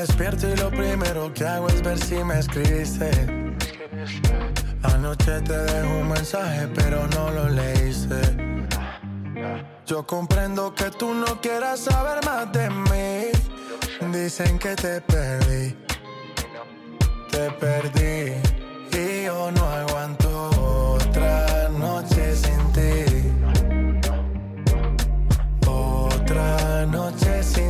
Despierto y lo primero que hago es ver si me escribiste. Anoche te dejo un mensaje, pero no lo leíste. Yo comprendo que tú no quieras saber más de mí. Dicen que te perdí. Te perdí. Y yo no aguanto otra noche sin ti. Otra noche sin ti.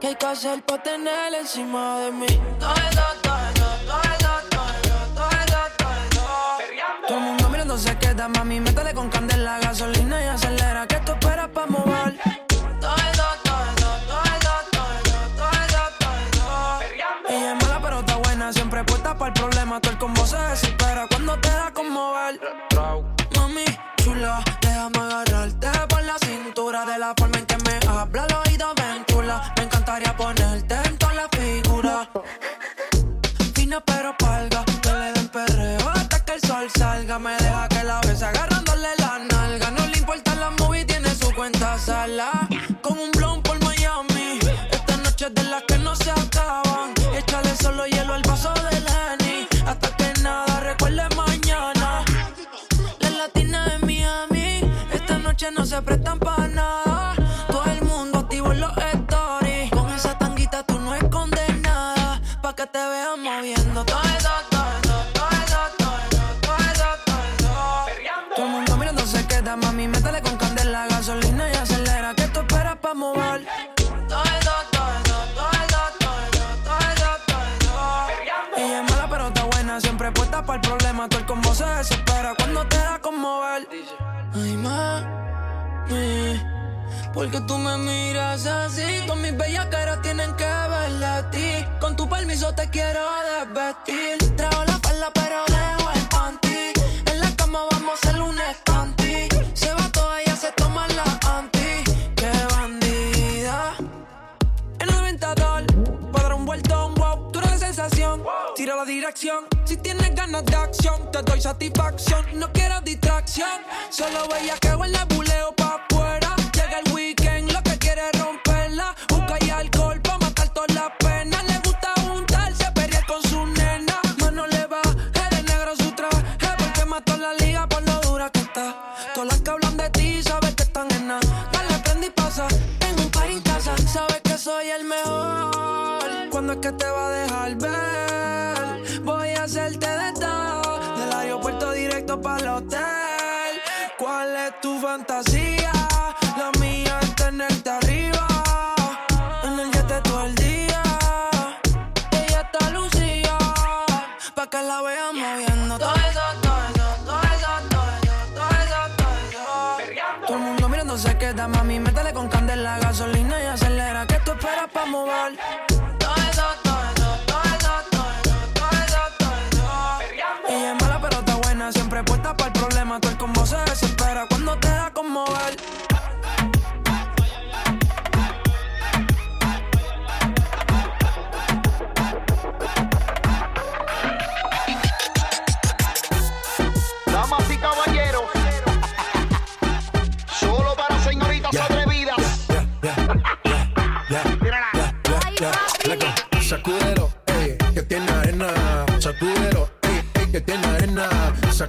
¿Qué hay que hacer para tener encima de mí? Todo eso, todo eso, todo todo todo todo el mundo mirando se queda, mami. te doy satisfacción. No quiero distracción, solo veía que en la fantasia.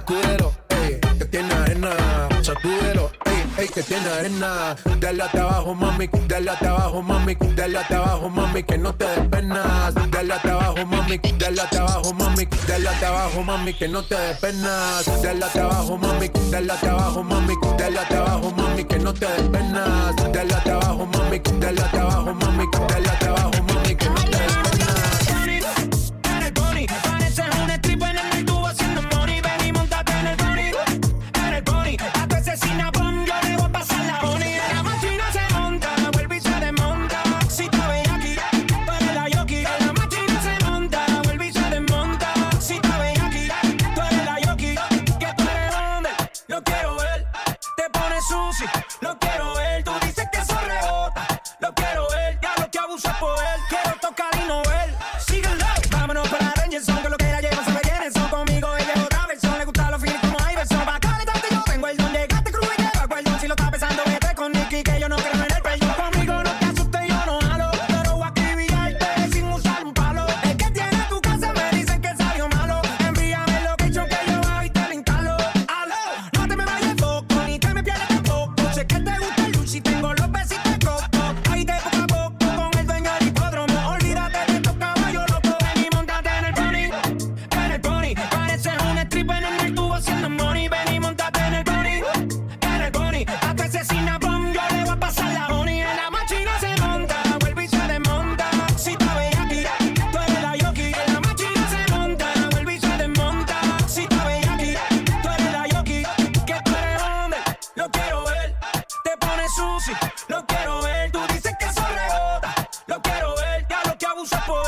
sacúdelo, ey, que tiene arena, sacúdelo, ey, ey, que tiene arena. Dale hasta abajo, mami, dale hasta abajo, mami, dale hasta abajo, mami, que no te despenas. Dale hasta abajo, mami, dale hasta abajo, mami, dale hasta abajo, mami, que no te despenas. Dale hasta abajo, mami, dale hasta abajo, mami, dale hasta abajo, mami, que no te despenas. Dale hasta abajo, mami, dale hasta abajo, mami, dale hasta usa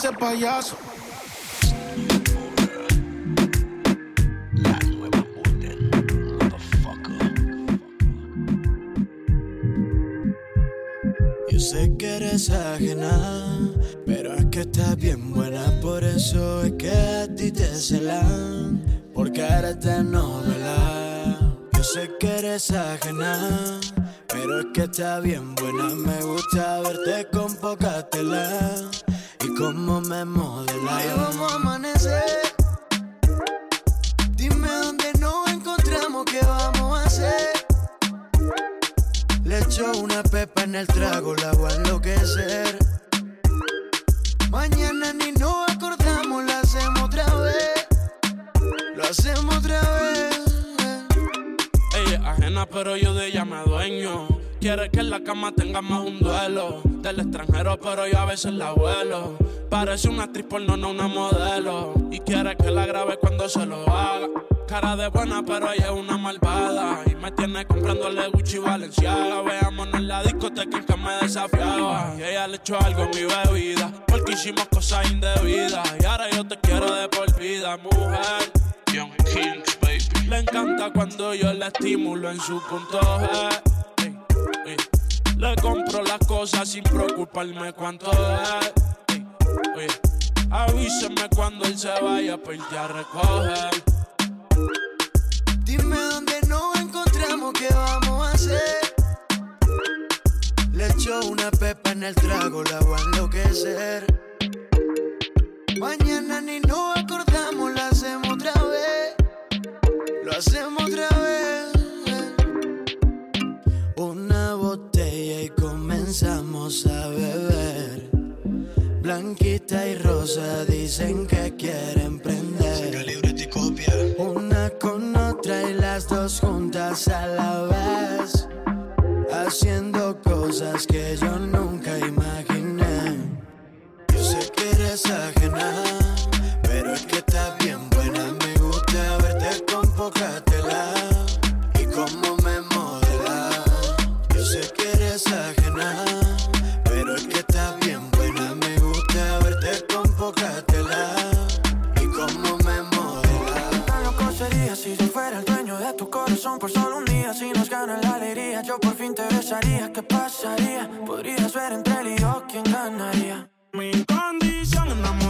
ese payaso. Sé que eres ajena, pero es que estás bien buena, por eso es que a ti te celan, porque eres de novela. Yo sé que eres ajena, pero es que estás bien buena, me gusta verte con poca tela y cómo me modela. Ahí vamos a amanecer. Dime dónde nos encontramos, qué vamos a hacer. Le echo una pepa en el trago, la voy a enloquecer. Mañana ni nos acordamos, lo hacemos otra vez. Lo hacemos otra vez. Ella es ajena, pero yo de ella me dueño. Quiere que en la cama tenga más un duelo. Del extranjero, pero yo a veces la vuelo. Parece una actriz porno, no una modelo. Y quiere que la grabe cuando se lo haga. Cara de buena, pero ella es una malvada. Y me tiene comprándole Gucci y Valenciaga. Veámonos en la discoteca que me desafiaba. Y ella le echó algo en mi bebida. Porque hicimos cosas indebidas. Y ahora yo te quiero de por vida, mujer. Young Kings, baby. Le encanta cuando yo la estimulo en su punto G. Ey. Le compro las cosas sin preocuparme cuánto es. Ey. Avíseme cuando él se vaya pa' irte a recoger. Dime dónde nos encontramos, qué vamos a hacer. Le echo una pepa en el trago, la voy a enloquecer. Mañana ni nos acordamos, lo hacemos otra vez. Lo hacemos comenzamos a beber. Blanquita y rosa dicen que quieren prender. Una con otra y las dos juntas a la vez. Haciendo cosas que yo nunca imaginé. Yo sé que eres ajena, pero es que estás bien buena. Me gusta verte con poca ¿qué pasaría? Podrías ver entre él y yo quién ganaría. Mi condición enamorado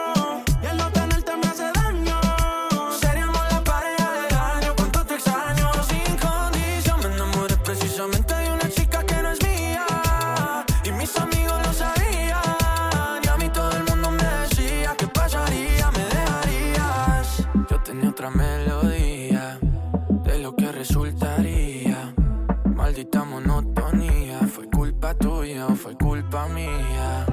Tuya fue culpa mía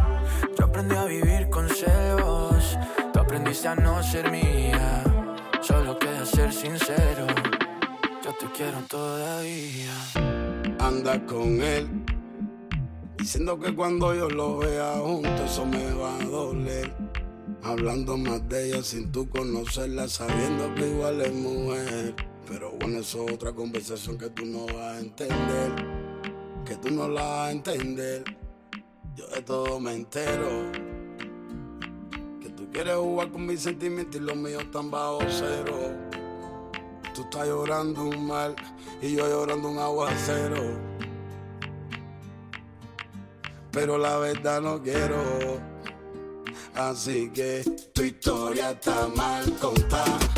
Yo aprendí a vivir con celos Tú aprendiste a no ser mía Solo queda ser sincero Yo te quiero todavía anda con él. Diciendo que cuando yo lo vea junto eso me va a doler. Hablando más de ella sin tú conocerla, sabiendo que igual es mujer. Pero bueno, eso es otra conversación que tú no vas a entender. Tú no la vas a entender. Yo de todo me entero. Que tú quieres jugar con mis sentimientos y los míos están bajo cero. Tú estás llorando un mal y yo llorando un aguacero. Pero la verdad no quiero. Así que tu historia está mal contada.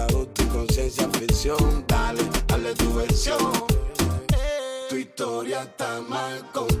conciencia ficción. Dale, dale tu versión. Tu historia está mal contada.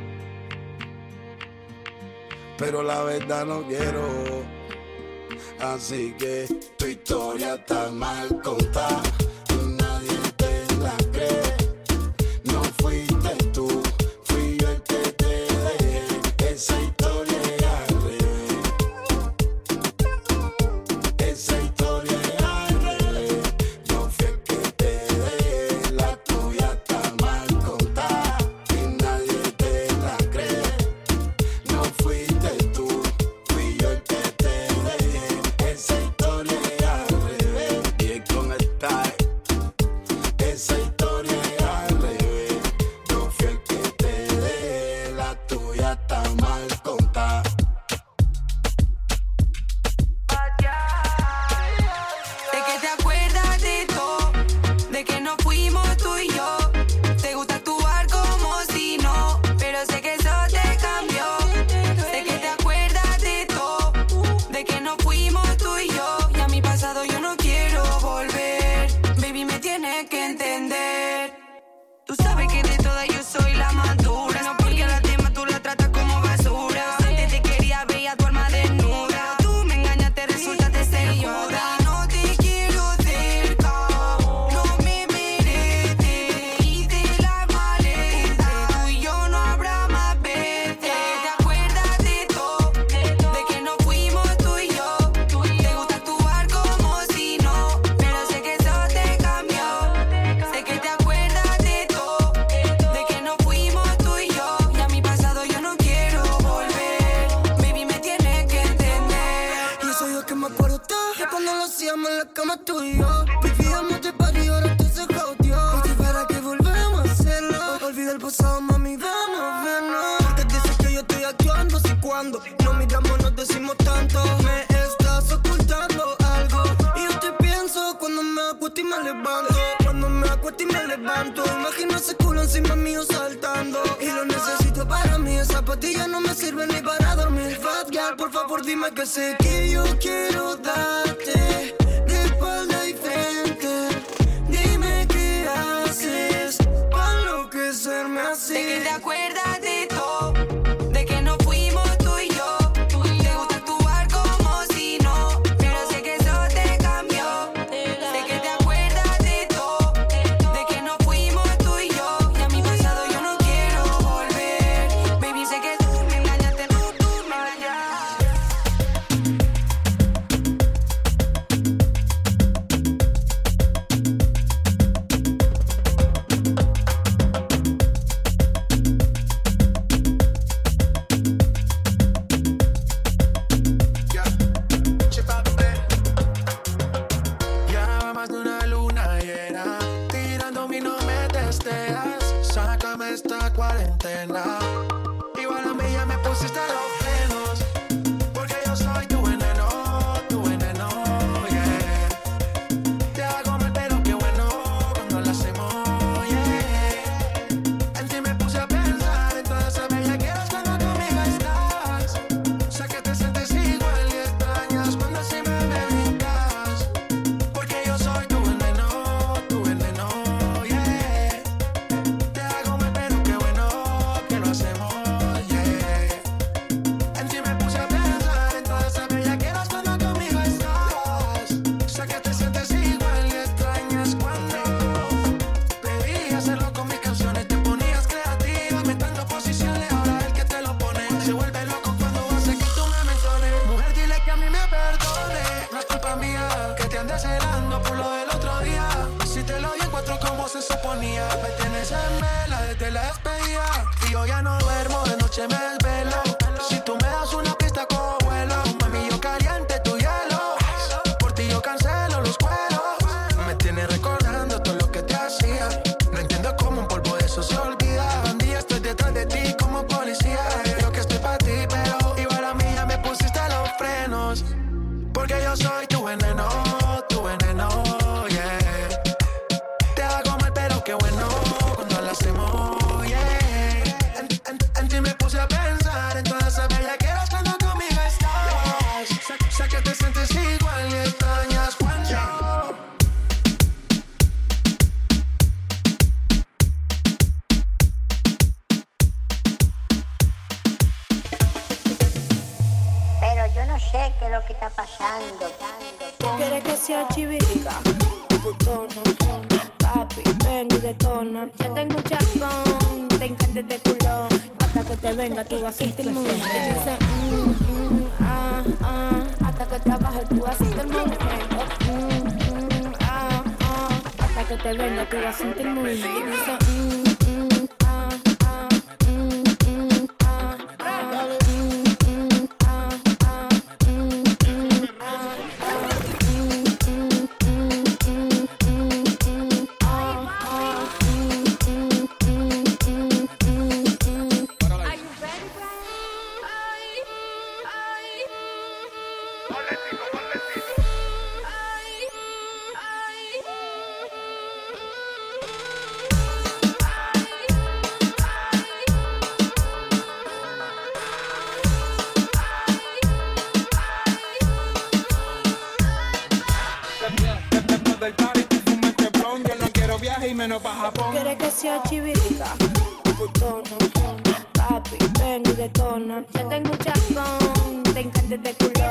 pero la verdad no quiero. Así que tu historia está mal contada.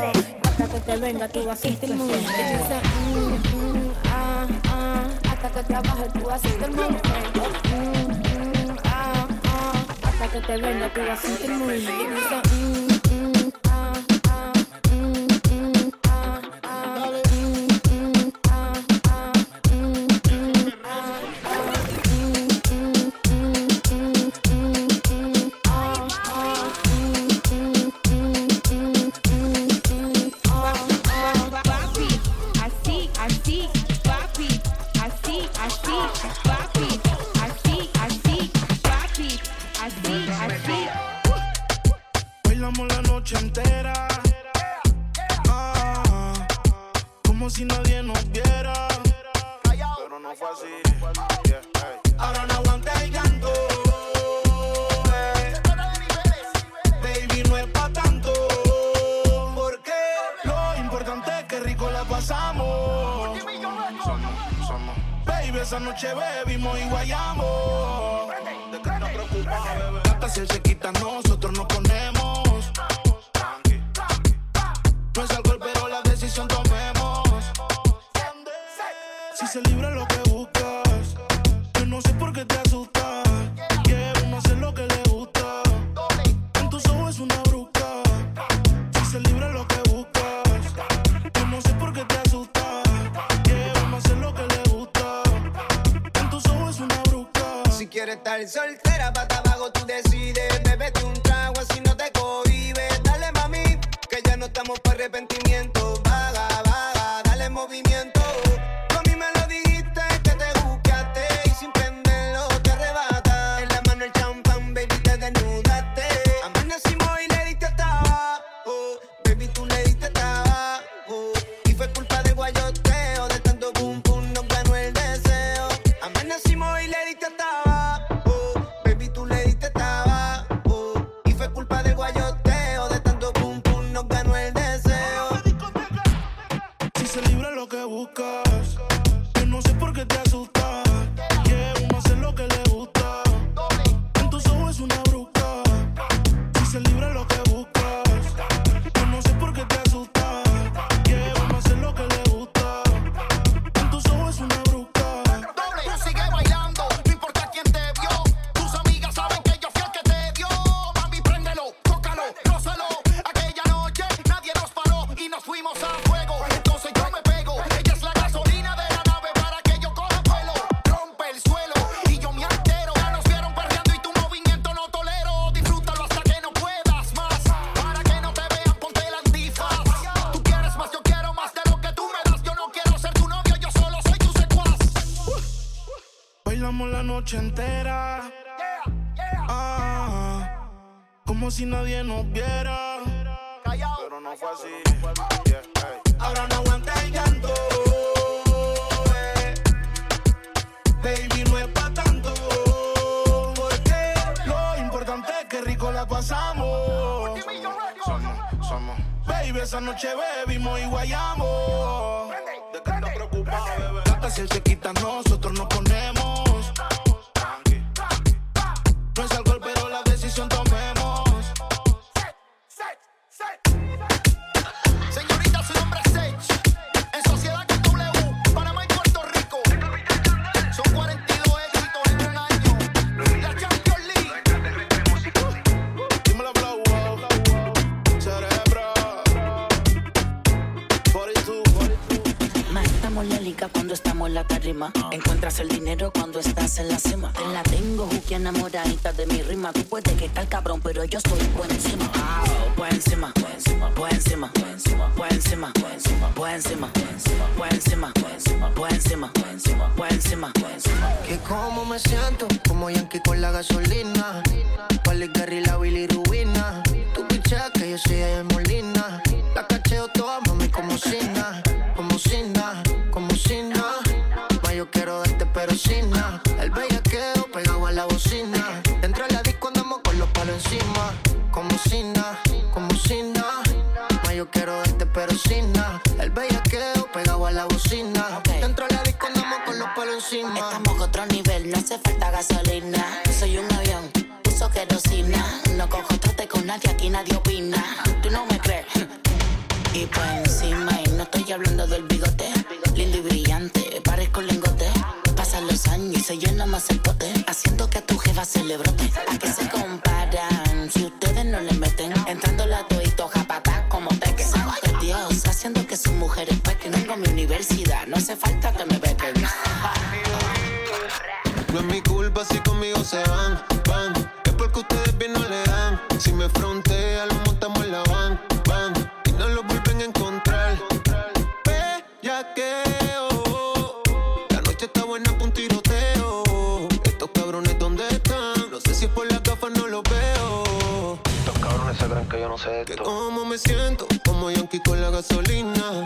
Hasta que te venga tú vas a sentir muy Hasta que trabaje tú vas a sentir muy Hasta que te venga tú vas a sentir muy yo estoy me siento, como Yankee con la gasolina.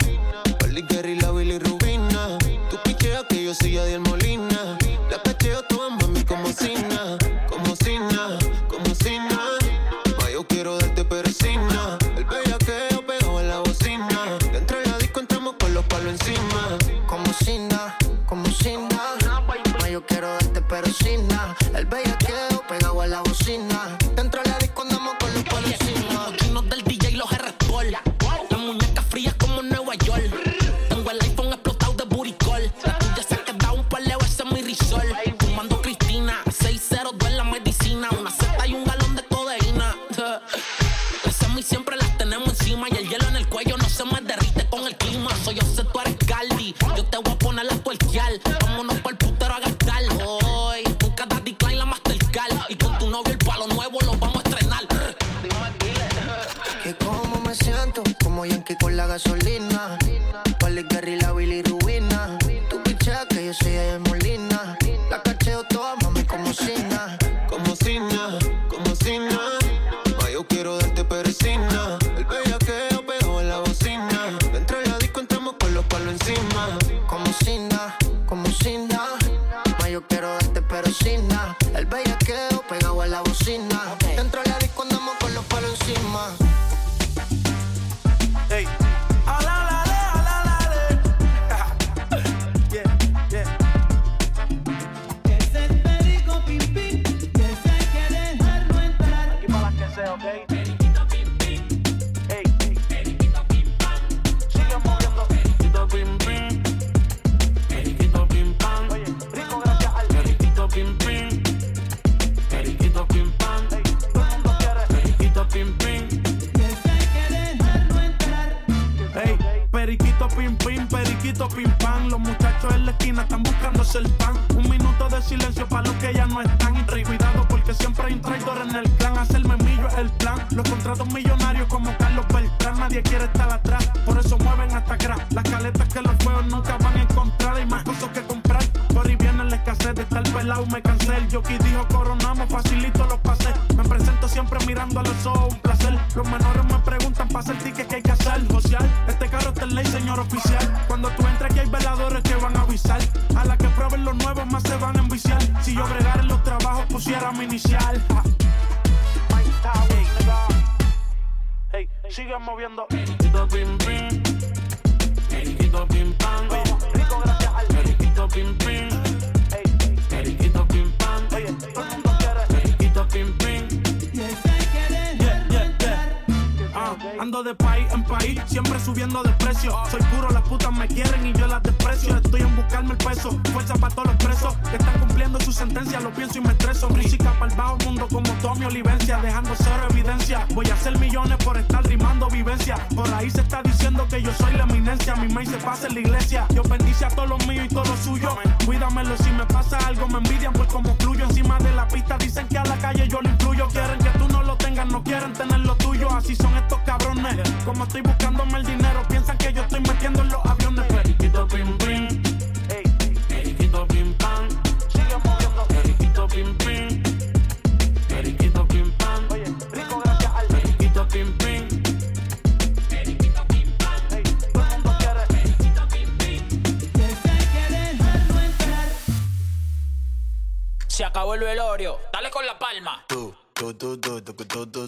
do do do do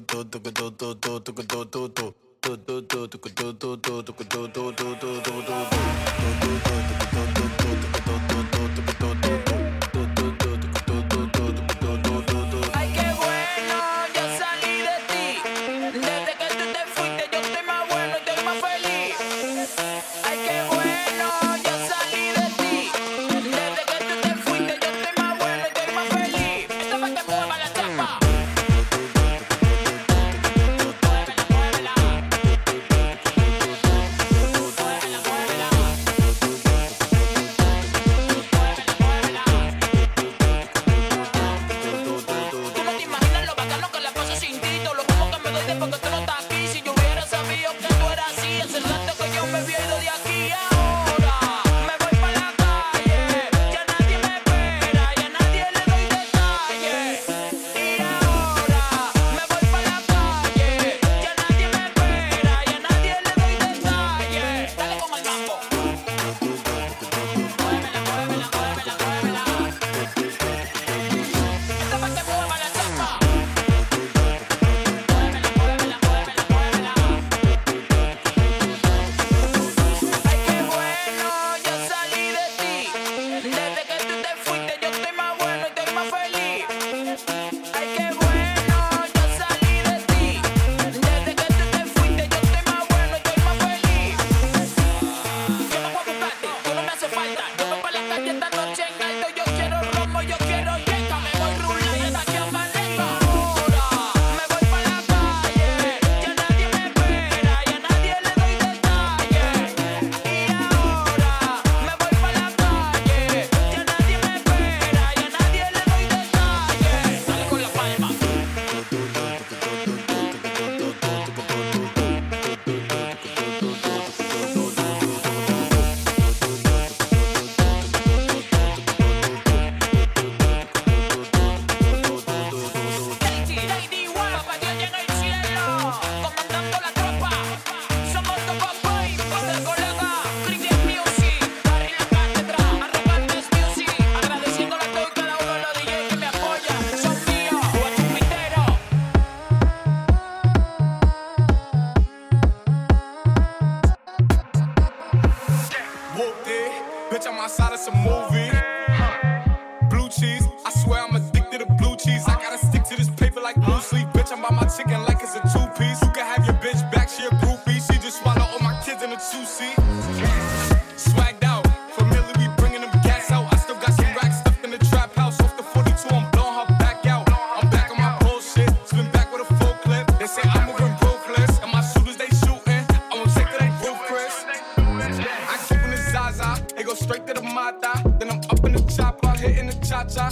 straight to the mata. Then I'm up in the chopper, hitting the cha cha.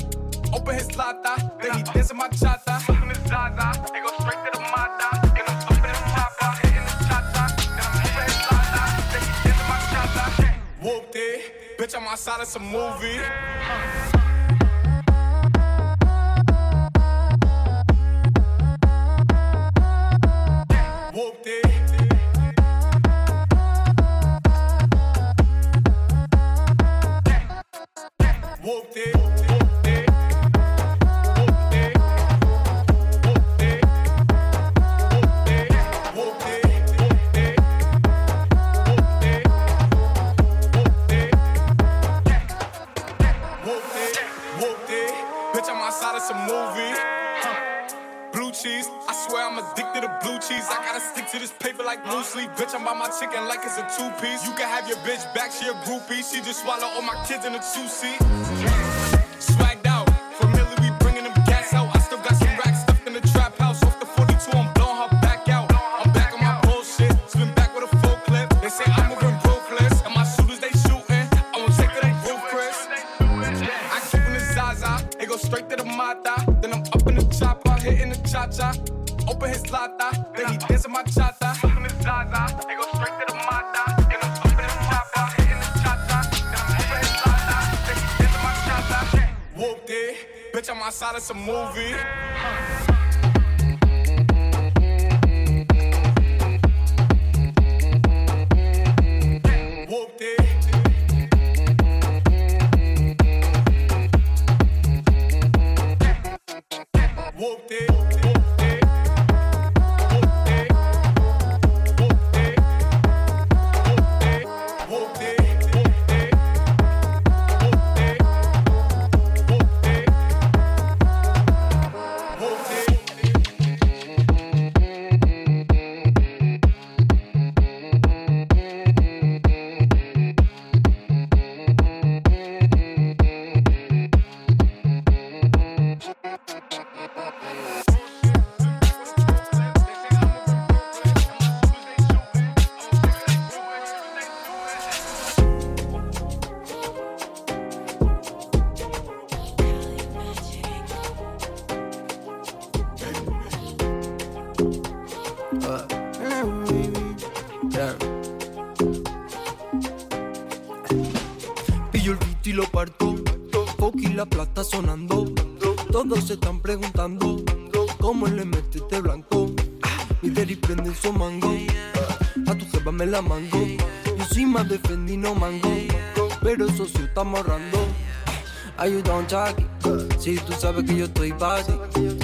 Open his lata, then he dancing my cha cha. Open his zaza, they go straight to the mata. Then I'm up in the chopper, hitting the cha cha. Then I'm open his lata, then he dancing my cha cha. Whooped bitch, I'm on outside of some movie. Whoop it. Like blue sleep. Bitch, I'm by my chicken like it's a two piece. You can have your bitch back, she a groupie. She just swallow all my kids in a two seat. hope they sabes que yo estoy party.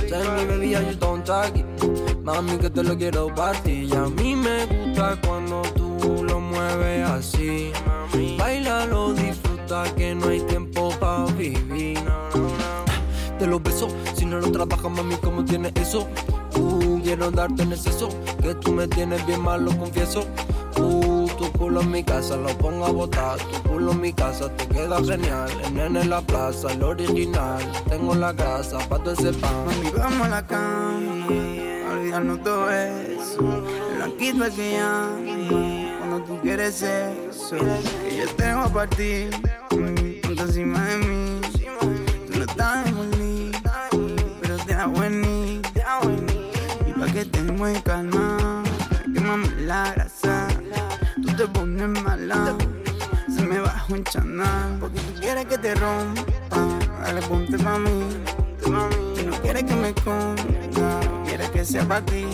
Tell me baby, are you don't it? Mami que te lo quiero party. Y a mí me gusta cuando tú lo mueves así. Bailalo, disfruta que no hay tiempo para vivir. Te lo beso, si no lo trabajas, mami, ¿cómo tienes eso? Uh, quiero darte en exceso, que tú me tienes bien mal, lo confieso. Uh, tu culo en mi casa, lo pongo a botar. En mi casa te queda genial. El nene en la plaza, el original. Tengo la grasa pa' todo ese pan. Mami, vamos a la cama, olvidarnos todo eso. Blanquito es que llama, cuando tú quieres eso. Que yo tengo a partir, mm, ponte encima de mí. Tú no estás en mí, pero te da venir. Y pa' que te mueves calma, Porque tú quieres que te rompa, dale ponte pa' mí. Tú no quieres que me conga, quieres que sea para ti.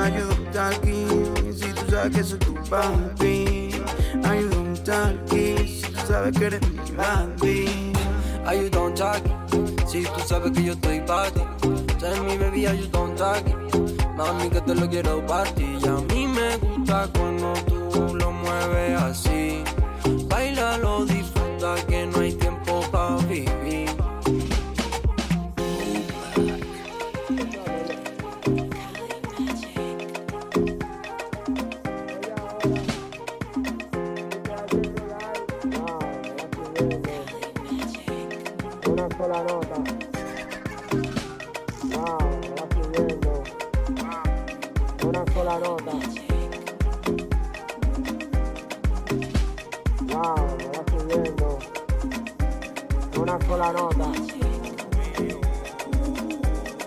Ayúdame aquí, si tú sabes que soy tu papi. Ayúdame aquí, si tú sabes que eres mi. Are you don't talk? Si tú sabes que yo estoy pa' ti. Tell me baby, you don't talk? Mami que te lo quiero party. Y a mí me gusta cuando tú lo mueves así.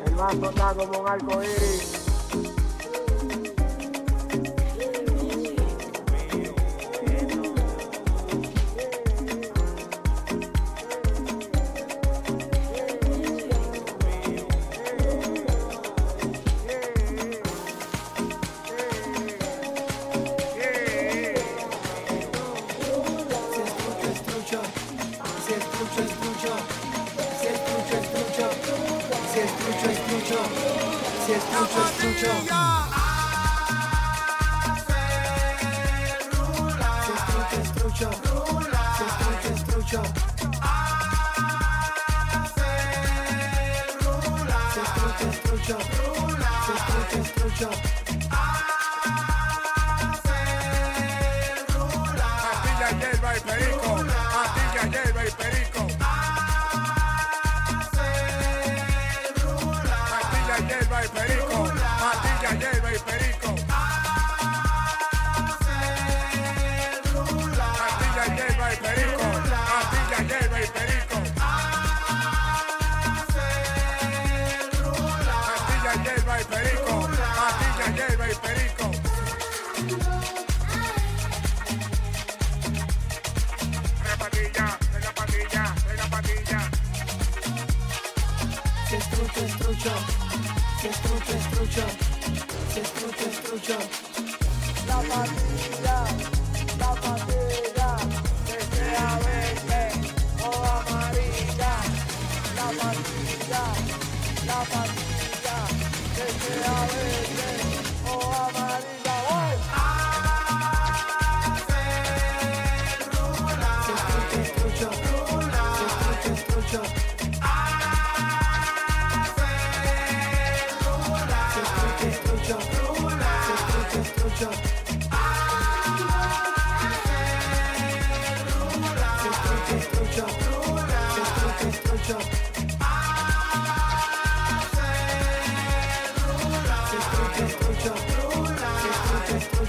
El mar flota como un arco iris. si escucho, escucho. Si escucho, rula, Si escucho, escucho. Hace rula. Castilla, hierba rula. perico.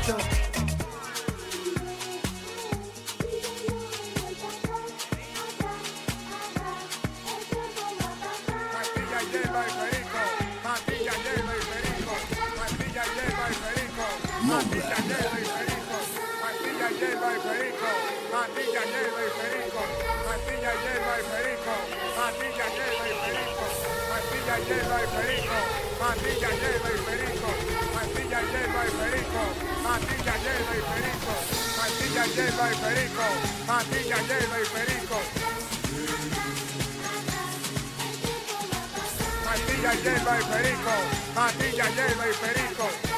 Show. Matilla, hierba y perico. Matilla, hierba y perico. Matilla, hierba y perico. Matilla, hierba y perico. Matilla, hierba y perico. Matilla, hierba y perico. Matilla, hierba y perico. Matilla, hierba y perico. Matilla, hierba y perico. Matilla, hierba y perico. Hierba y perico.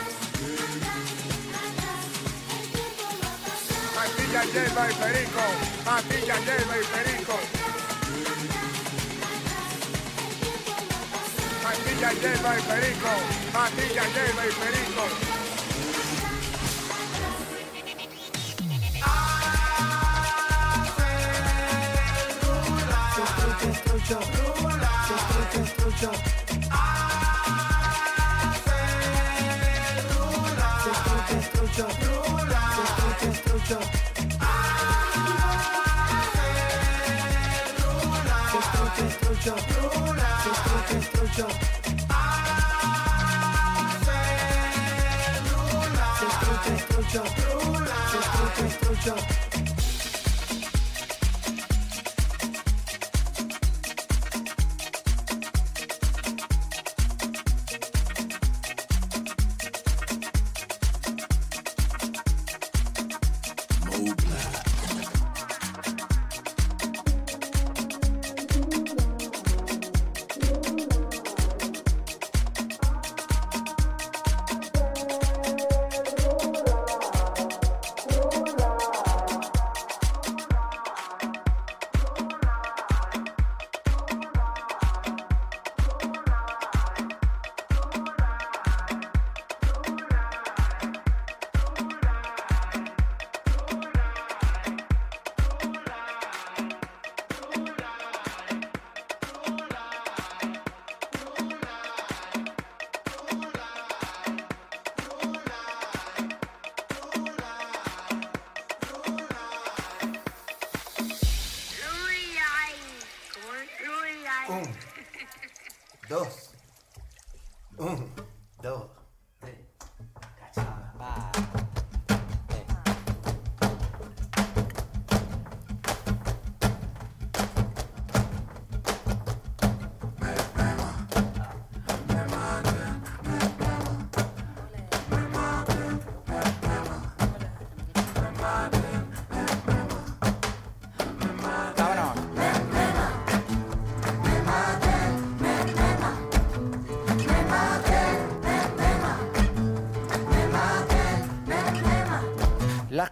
Matilla, hierba y perico. Matilla, hierba y perico. Matilla, hierba y perico. Matilla, hierba y perico. destrucción. Destrucción, destrucción. Destrucción, destrucción. Destrucción, Un, dos, un, dos,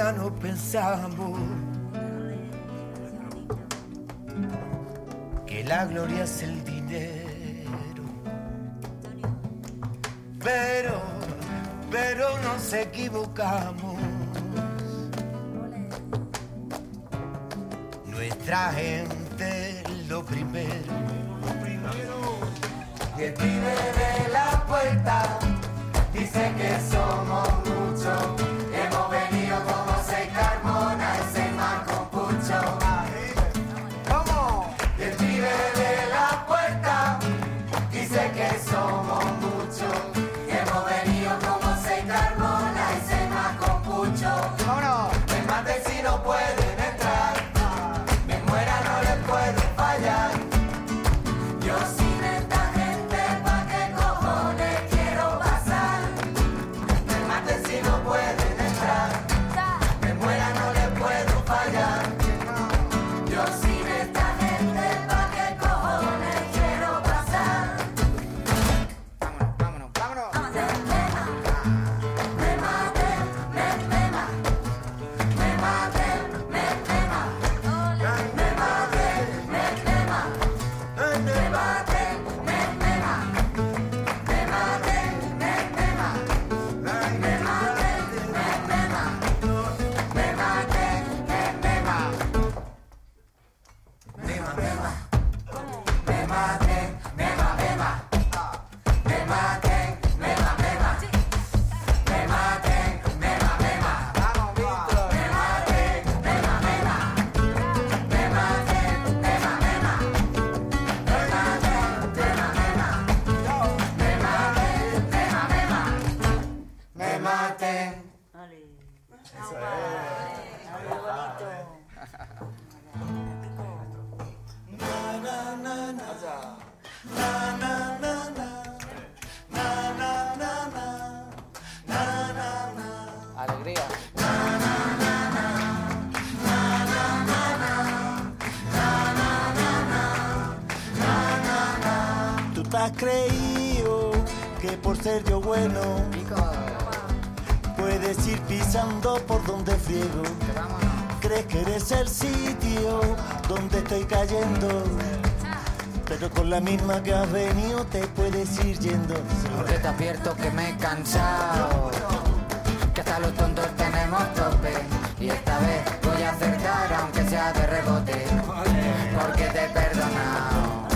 Vida no pensamos que la gloria es el dinero. Pero, pero nos equivocamos. Nuestra gente lo primero. El pibe de la puerta dice que somos muchos. Pero con la misma que has venido te puedes ir yendo. Porque te advierto que me he cansado. Que hasta los tontos tenemos tope. Y esta vez voy a acertar aunque sea de rebote. Porque te he perdonado.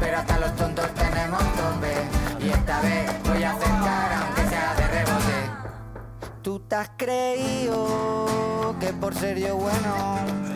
Pero hasta los tontos tenemos tope. Y esta vez voy a acertar aunque sea de rebote. Tú te has creído que por ser yo bueno.